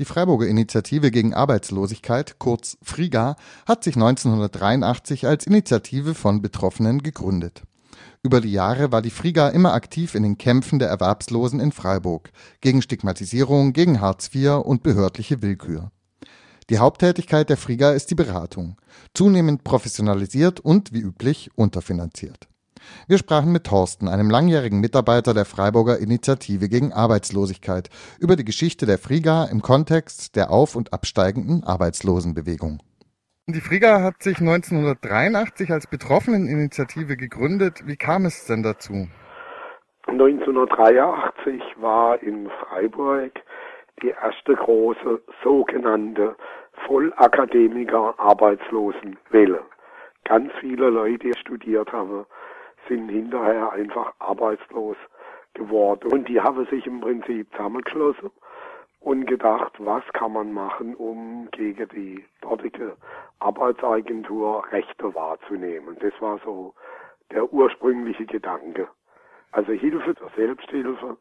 Die Freiburger Initiative gegen Arbeitslosigkeit, kurz FRIGA, hat sich 1983 als Initiative von Betroffenen gegründet. Über die Jahre war die FRIGA immer aktiv in den Kämpfen der Erwerbslosen in Freiburg gegen Stigmatisierung, gegen Hartz IV und behördliche Willkür. Die Haupttätigkeit der FRIGA ist die Beratung, zunehmend professionalisiert und wie üblich unterfinanziert. Wir sprachen mit Thorsten, einem langjährigen Mitarbeiter der Freiburger Initiative gegen Arbeitslosigkeit, über die Geschichte der Friga im Kontext der auf- und absteigenden Arbeitslosenbewegung. Die Friga hat sich 1983 als Betroffeneninitiative gegründet. Wie kam es denn dazu? 1983 war in Freiburg die erste große sogenannte Vollakademiker-Arbeitslosenwelle. Ganz viele Leute, die studiert haben, sind hinterher einfach arbeitslos geworden. Und die haben sich im Prinzip zusammengeschlossen und gedacht, was kann man machen, um gegen die dortige Arbeitsagentur Rechte wahrzunehmen. Das war so der ursprüngliche Gedanke. Also Hilfe zur Selbsthilfe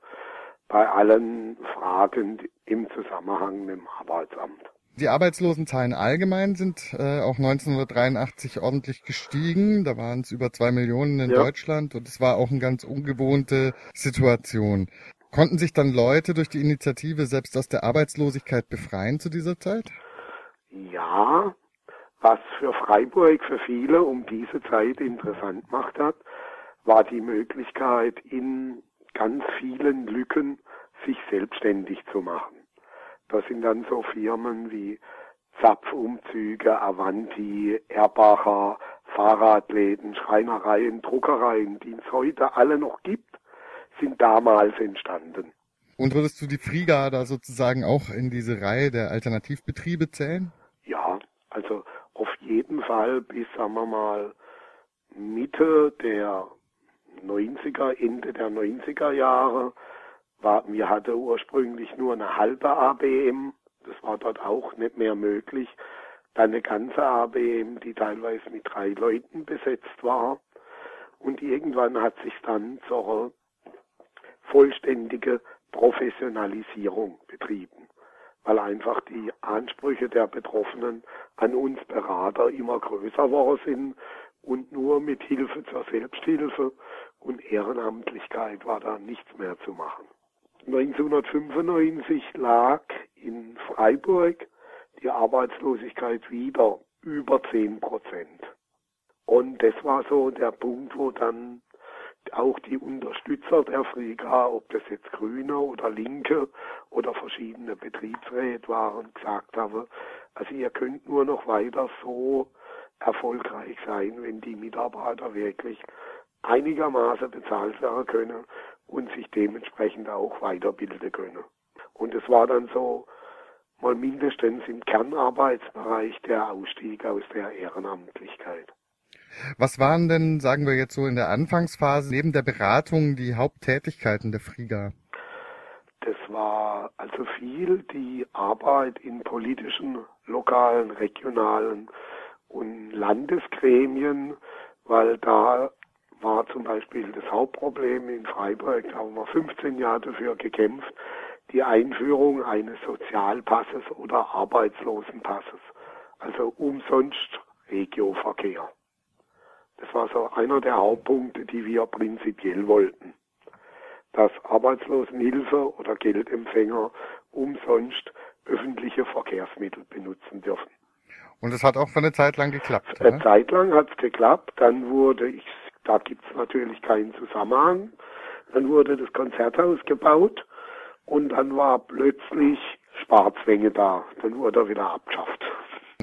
bei allen Fragen im Zusammenhang mit dem Arbeitsamt. Die Arbeitslosenzahlen allgemein sind äh, auch 1983 ordentlich gestiegen. Da waren es über zwei Millionen in ja. Deutschland und es war auch eine ganz ungewohnte Situation. Konnten sich dann Leute durch die Initiative selbst aus der Arbeitslosigkeit befreien zu dieser Zeit? Ja, was für Freiburg für viele um diese Zeit interessant macht hat, war die Möglichkeit, in ganz vielen Lücken sich selbstständig zu machen. Das sind dann so Firmen wie Zapfumzüge, Avanti, Erbacher, Fahrradläden, Schreinereien, Druckereien, die es heute alle noch gibt, sind damals entstanden. Und würdest du die Friga da sozusagen auch in diese Reihe der Alternativbetriebe zählen? Ja, also auf jeden Fall bis, sagen wir mal, Mitte der 90er, Ende der 90er Jahre war, wir hatten ursprünglich nur eine halbe ABM, das war dort auch nicht mehr möglich. Dann eine ganze ABM, die teilweise mit drei Leuten besetzt war. Und irgendwann hat sich dann zur vollständige Professionalisierung betrieben, weil einfach die Ansprüche der Betroffenen an uns Berater immer größer geworden sind und nur mit Hilfe zur Selbsthilfe und Ehrenamtlichkeit war da nichts mehr zu machen. 1995 lag in Freiburg die Arbeitslosigkeit wieder über 10 Prozent. Und das war so der Punkt, wo dann auch die Unterstützer der Friga, ob das jetzt Grüne oder Linke oder verschiedene Betriebsräte waren, gesagt haben, also ihr könnt nur noch weiter so erfolgreich sein, wenn die Mitarbeiter wirklich einigermaßen bezahlt werden können und sich dementsprechend auch weiterbilden können. Und es war dann so mal mindestens im Kernarbeitsbereich der Ausstieg aus der Ehrenamtlichkeit. Was waren denn, sagen wir jetzt so in der Anfangsphase, neben der Beratung die Haupttätigkeiten der Friga? Das war also viel die Arbeit in politischen, lokalen, regionalen und Landesgremien, weil da war zum Beispiel das Hauptproblem in Freiburg, da haben wir 15 Jahre dafür gekämpft, die Einführung eines Sozialpasses oder Arbeitslosenpasses, also umsonst Regioverkehr. Das war so einer der Hauptpunkte, die wir prinzipiell wollten. Dass Arbeitslosenhilfe oder Geldempfänger umsonst öffentliche Verkehrsmittel benutzen dürfen. Und es hat auch für eine Zeit lang geklappt. Eine oder? Zeit lang hat es geklappt. Dann wurde, ich, da gibt es natürlich keinen Zusammenhang. Dann wurde das Konzerthaus gebaut und dann war plötzlich Sparzwänge da. Dann wurde er wieder abgeschafft.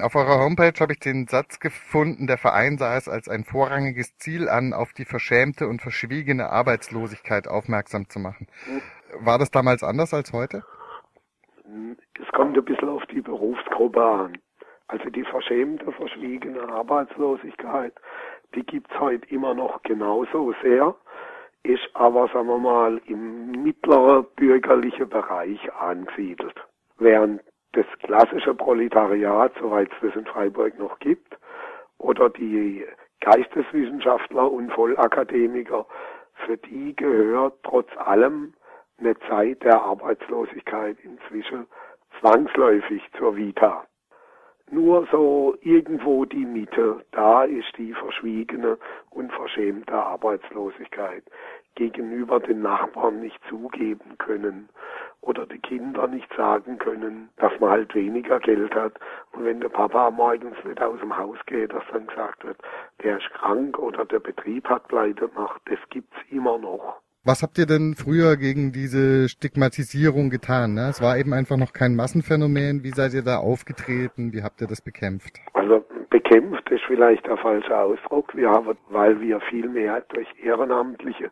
Auf eurer Homepage habe ich den Satz gefunden, der Verein sah es als ein vorrangiges Ziel an, auf die verschämte und verschwiegene Arbeitslosigkeit aufmerksam zu machen. War das damals anders als heute? Es kommt ein bisschen auf die Berufsgruppe an. Also die verschämte, verschwiegene Arbeitslosigkeit, die gibt's heute immer noch genauso sehr, ist aber, sagen wir mal, im mittleren bürgerlichen Bereich angesiedelt. Während das klassische Proletariat, soweit es das in Freiburg noch gibt, oder die Geisteswissenschaftler und Vollakademiker, für die gehört trotz allem eine Zeit der Arbeitslosigkeit inzwischen zwangsläufig zur Vita. Nur so irgendwo die Mitte, da ist die verschwiegene und verschämte Arbeitslosigkeit gegenüber den Nachbarn nicht zugeben können oder die Kinder nicht sagen können, dass man halt weniger Geld hat. Und wenn der Papa morgens nicht aus dem Haus geht, dass dann gesagt wird, der ist krank oder der Betrieb hat pleite gemacht, das gibt's immer noch. Was habt ihr denn früher gegen diese Stigmatisierung getan? Ne? Es war eben einfach noch kein Massenphänomen. Wie seid ihr da aufgetreten? Wie habt ihr das bekämpft? Also bekämpft ist vielleicht der falsche Ausdruck. Wir haben, weil wir viel mehr durch Ehrenamtliche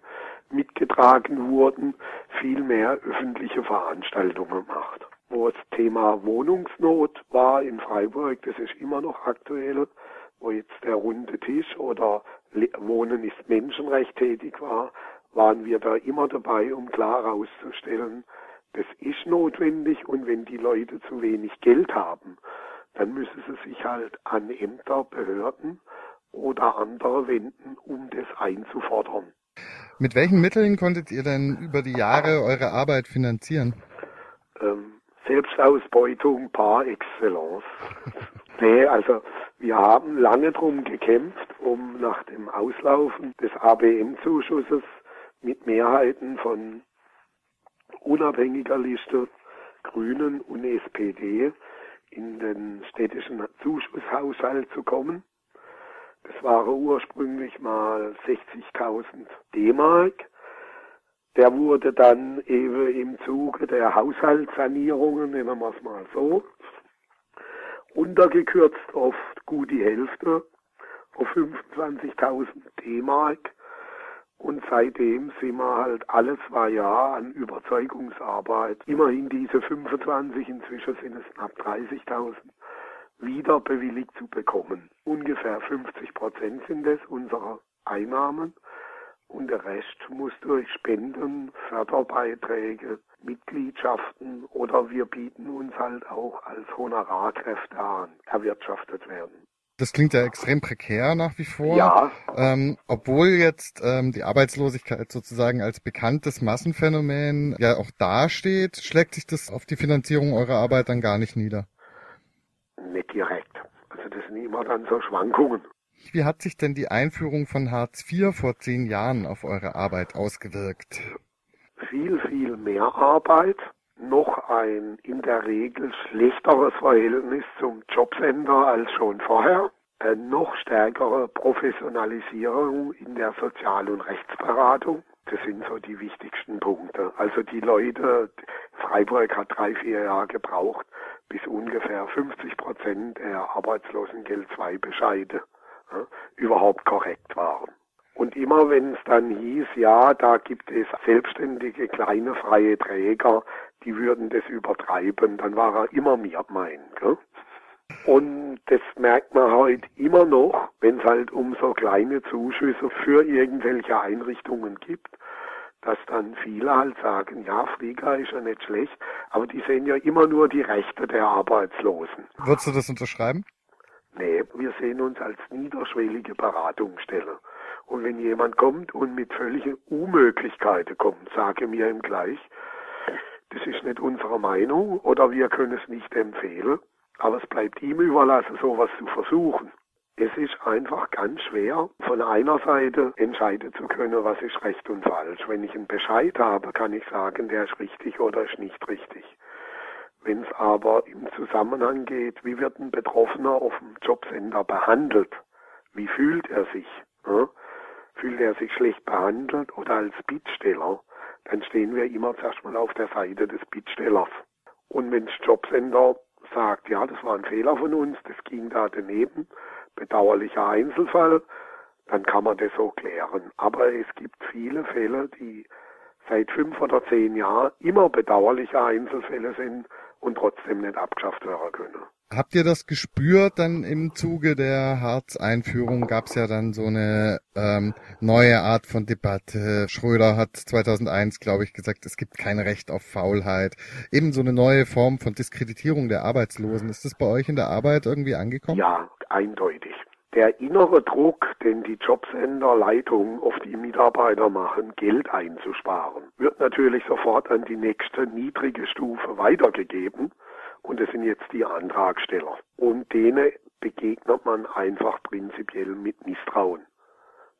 mitgetragen wurden, viel mehr öffentliche Veranstaltungen gemacht. Wo das Thema Wohnungsnot war in Freiburg, das ist immer noch aktuell, wo jetzt der runde Tisch oder Wohnen ist Menschenrecht tätig war, waren wir da immer dabei, um klar herauszustellen, das ist notwendig und wenn die Leute zu wenig Geld haben, dann müssen sie sich halt an Ämter, Behörden oder andere wenden, um das einzufordern. Mit welchen Mitteln konntet ihr denn über die Jahre eure Arbeit finanzieren? Ähm, Selbstausbeutung par excellence. nee, also wir haben lange drum gekämpft, um nach dem Auslaufen des ABM-Zuschusses mit Mehrheiten von unabhängiger Liste Grünen und SPD in den städtischen Zuschusshaushalt zu kommen. Das waren ursprünglich mal 60.000 D-Mark. Der wurde dann eben im Zuge der Haushaltssanierungen, nennen wir es mal so, runtergekürzt auf gut die Hälfte, auf 25.000 D-Mark. Und seitdem sind wir halt alle zwei Jahre an Überzeugungsarbeit. Immerhin diese 25, inzwischen sind es knapp 30.000, wieder bewilligt zu bekommen. Ungefähr 50 Prozent sind es unserer Einnahmen und der Rest muss durch Spenden, Förderbeiträge, Mitgliedschaften oder wir bieten uns halt auch als Honorarkräfte an, erwirtschaftet werden. Das klingt ja extrem prekär nach wie vor. Ja. Ähm, obwohl jetzt ähm, die Arbeitslosigkeit sozusagen als bekanntes Massenphänomen ja auch dasteht, schlägt sich das auf die Finanzierung eurer Arbeit dann gar nicht nieder? Nicht direkt. Also das sind immer dann so Schwankungen. Wie hat sich denn die Einführung von Hartz IV vor zehn Jahren auf eure Arbeit ausgewirkt? Viel, viel mehr Arbeit noch ein in der Regel schlechteres Verhältnis zum Jobcenter als schon vorher, eine noch stärkere Professionalisierung in der Sozial- und Rechtsberatung. Das sind so die wichtigsten Punkte. Also die Leute, Freiburg hat drei, vier Jahre gebraucht, bis ungefähr 50 Prozent der Arbeitslosengeld 2 Bescheide ja, überhaupt korrekt waren. Und immer wenn es dann hieß, ja, da gibt es selbstständige kleine freie Träger, die würden das übertreiben, dann war er immer mir mein. Gell? Und das merkt man heute immer noch, wenn es halt um so kleine Zuschüsse für irgendwelche Einrichtungen gibt, dass dann viele halt sagen, ja, Flieger ist ja nicht schlecht, aber die sehen ja immer nur die Rechte der Arbeitslosen. Würdest du das unterschreiben? Nee, wir sehen uns als niederschwellige Beratungsstelle. Und wenn jemand kommt und mit völligen Unmöglichkeiten kommt, sage mir ihm gleich, das ist nicht unsere Meinung oder wir können es nicht empfehlen, aber es bleibt ihm überlassen, sowas zu versuchen. Es ist einfach ganz schwer, von einer Seite entscheiden zu können, was ist recht und falsch. Wenn ich einen Bescheid habe, kann ich sagen, der ist richtig oder ist nicht richtig. Wenn es aber im Zusammenhang geht, wie wird ein Betroffener auf dem Jobcenter behandelt? Wie fühlt er sich? Ja? Fühlt er sich schlecht behandelt oder als Bittsteller? dann stehen wir immer zuerst mal auf der Seite des Bittstellers. Und wenn das Jobcenter sagt, ja, das war ein Fehler von uns, das ging da daneben, bedauerlicher Einzelfall, dann kann man das so klären. Aber es gibt viele Fälle, die seit fünf oder zehn Jahren immer bedauerliche Einzelfälle sind und trotzdem nicht abgeschafft werden können. Habt ihr das gespürt dann im Zuge der Harz-Einführung? Gab es ja dann so eine ähm, neue Art von Debatte. Schröder hat 2001, glaube ich, gesagt, es gibt kein Recht auf Faulheit. Eben so eine neue Form von Diskreditierung der Arbeitslosen. Ist das bei euch in der Arbeit irgendwie angekommen? Ja, eindeutig. Der innere Druck, den die Jobcenter-Leitungen auf die Mitarbeiter machen, Geld einzusparen, wird natürlich sofort an die nächste niedrige Stufe weitergegeben Und das sind jetzt die Antragsteller. Und denen begegnet man einfach prinzipiell mit Misstrauen.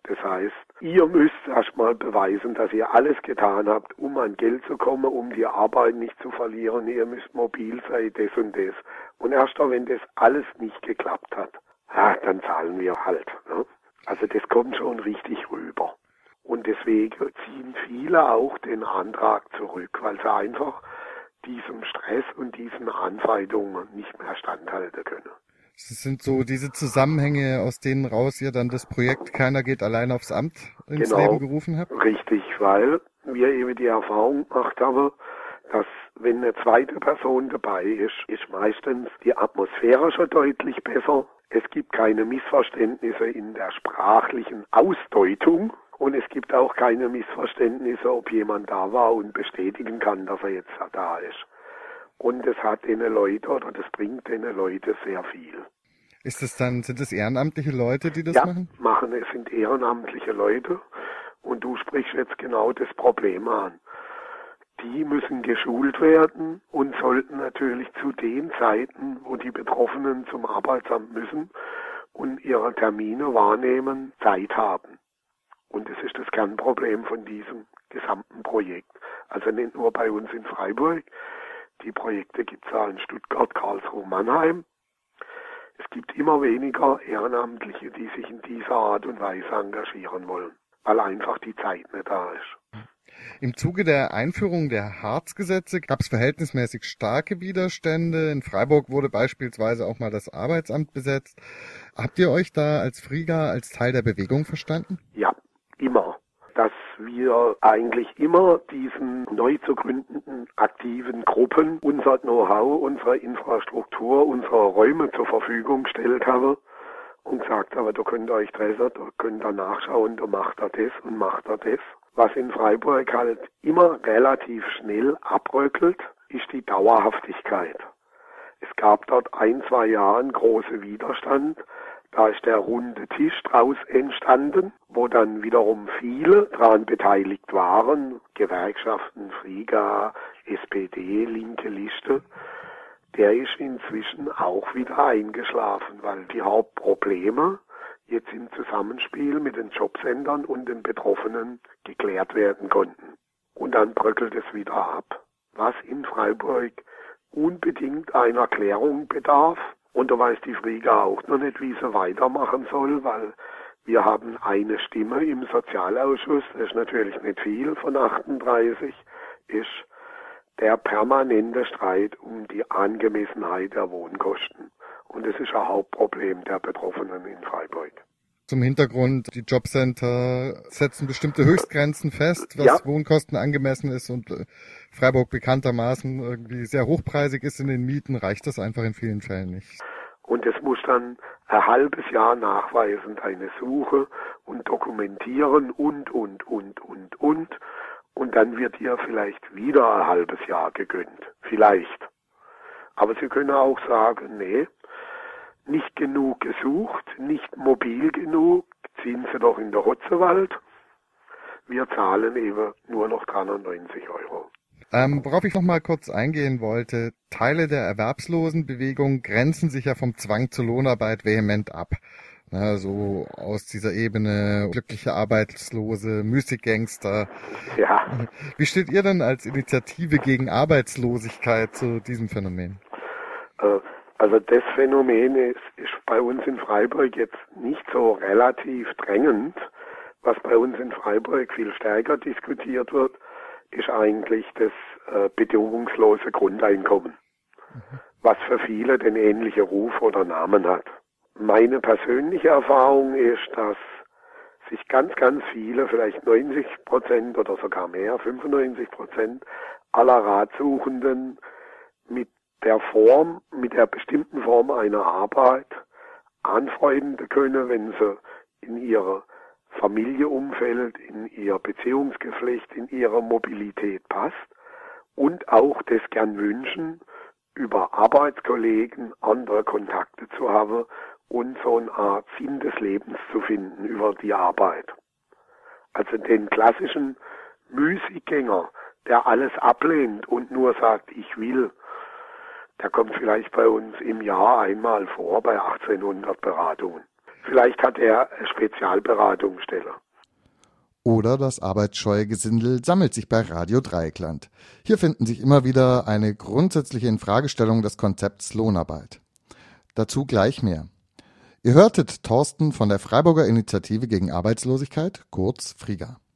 Das heißt, ihr müsst erstmal beweisen, dass ihr alles getan habt, um an Geld zu kommen, um die Arbeit nicht zu verlieren. Ihr müsst mobil sein, das und das. Und erst wenn das alles nicht geklappt hat, ja, dann zahlen wir halt. Ne? Also das kommt schon richtig rüber. Und deswegen ziehen viele auch den Antrag zurück, weil sie einfach diesem Stress und diesen Anfeindungen nicht mehr standhalten können. Das sind so diese Zusammenhänge, aus denen raus ihr dann das Projekt Keiner geht allein aufs Amt ins genau, Leben gerufen habt? Richtig, weil wir eben die Erfahrung gemacht haben, dass wenn eine zweite Person dabei ist, ist meistens die Atmosphäre schon deutlich besser. Es gibt keine Missverständnisse in der sprachlichen Ausdeutung und es gibt auch keine Missverständnisse, ob jemand da war und bestätigen kann, dass er jetzt da ist. Und es hat den Leute oder das bringt den Leute sehr viel. Ist das dann, sind das ehrenamtliche Leute, die das ja, machen? machen. Es sind ehrenamtliche Leute. Und du sprichst jetzt genau das Problem an. Die müssen geschult werden und sollten natürlich zu den Zeiten, wo die Betroffenen zum Arbeitsamt müssen und ihre Termine wahrnehmen, Zeit haben. Und das ist das Kernproblem von diesem gesamten Projekt. Also nicht nur bei uns in Freiburg, die Projekte gibt es ja in Stuttgart, Karlsruhe, Mannheim. Es gibt immer weniger Ehrenamtliche, die sich in dieser Art und Weise engagieren wollen, weil einfach die Zeit nicht da ist. Im Zuge der Einführung der Harzgesetze gab es verhältnismäßig starke Widerstände. In Freiburg wurde beispielsweise auch mal das Arbeitsamt besetzt. Habt ihr euch da als Frieger als Teil der Bewegung verstanden? Ja, immer dass wir eigentlich immer diesen neu zu gründenden aktiven Gruppen unser Know-how, unsere Infrastruktur, unsere Räume zur Verfügung gestellt haben und gesagt haben, da könnt ihr euch treffen, da könnt ihr nachschauen, da macht er das und macht er das. Was in Freiburg halt immer relativ schnell abröckelt, ist die Dauerhaftigkeit. Es gab dort ein, zwei Jahre große Widerstand, da ist der runde Tisch draus entstanden, wo dann wiederum viele daran beteiligt waren, Gewerkschaften, Friga, SPD, linke Liste. Der ist inzwischen auch wieder eingeschlafen, weil die Hauptprobleme jetzt im Zusammenspiel mit den Jobcentern und den Betroffenen geklärt werden konnten. Und dann bröckelt es wieder ab. Was in Freiburg unbedingt einer Klärung bedarf, und da weiß die Friga auch noch nicht, wie sie weitermachen soll, weil wir haben eine Stimme im Sozialausschuss, das ist natürlich nicht viel von 38, ist der permanente Streit um die Angemessenheit der Wohnkosten. Und das ist ein Hauptproblem der Betroffenen in Freiburg. Zum Hintergrund, die Jobcenter setzen bestimmte Höchstgrenzen fest, was ja. Wohnkosten angemessen ist und äh, Freiburg bekanntermaßen irgendwie sehr hochpreisig ist in den Mieten, reicht das einfach in vielen Fällen nicht. Und es muss dann ein halbes Jahr nachweisen, deine Suche und dokumentieren und, und, und, und, und. Und dann wird dir vielleicht wieder ein halbes Jahr gegönnt. Vielleicht. Aber Sie können auch sagen, nee, nicht genug gesucht, nicht mobil genug, ziehen Sie doch in der Hotzewald. Wir zahlen eben nur noch 390 Euro. Ähm, worauf ich noch mal kurz eingehen wollte, Teile der Erwerbslosenbewegung grenzen sich ja vom Zwang zur Lohnarbeit vehement ab. Na, so aus dieser Ebene glückliche Arbeitslose, Musikgangster. Ja. Wie steht ihr denn als Initiative gegen Arbeitslosigkeit zu diesem Phänomen? Äh, also das Phänomen ist, ist bei uns in Freiburg jetzt nicht so relativ drängend. Was bei uns in Freiburg viel stärker diskutiert wird, ist eigentlich das äh, bedingungslose Grundeinkommen, mhm. was für viele den ähnlichen Ruf oder Namen hat. Meine persönliche Erfahrung ist, dass sich ganz, ganz viele, vielleicht 90 Prozent oder sogar mehr, 95 Prozent aller Ratsuchenden mit der Form, mit der bestimmten Form einer Arbeit anfreunden können, wenn sie in ihrer Familieumfeld, in ihr Beziehungsgeflecht, in ihrer Mobilität passt und auch das gern wünschen, über Arbeitskollegen andere Kontakte zu haben und so eine Art Sinn des Lebens zu finden über die Arbeit. Also den klassischen Müßiggänger, der alles ablehnt und nur sagt, ich will, Der kommt vielleicht bei uns im Jahr einmal vor bei 1800 Beratungen. Vielleicht hat er Spezialberatungsstelle. Oder das arbeitsscheue Gesindel sammelt sich bei Radio Dreieckland. Hier finden sich immer wieder eine grundsätzliche Infragestellung des Konzepts Lohnarbeit. Dazu gleich mehr. Ihr hörtet Thorsten von der Freiburger Initiative gegen Arbeitslosigkeit, kurz Friga.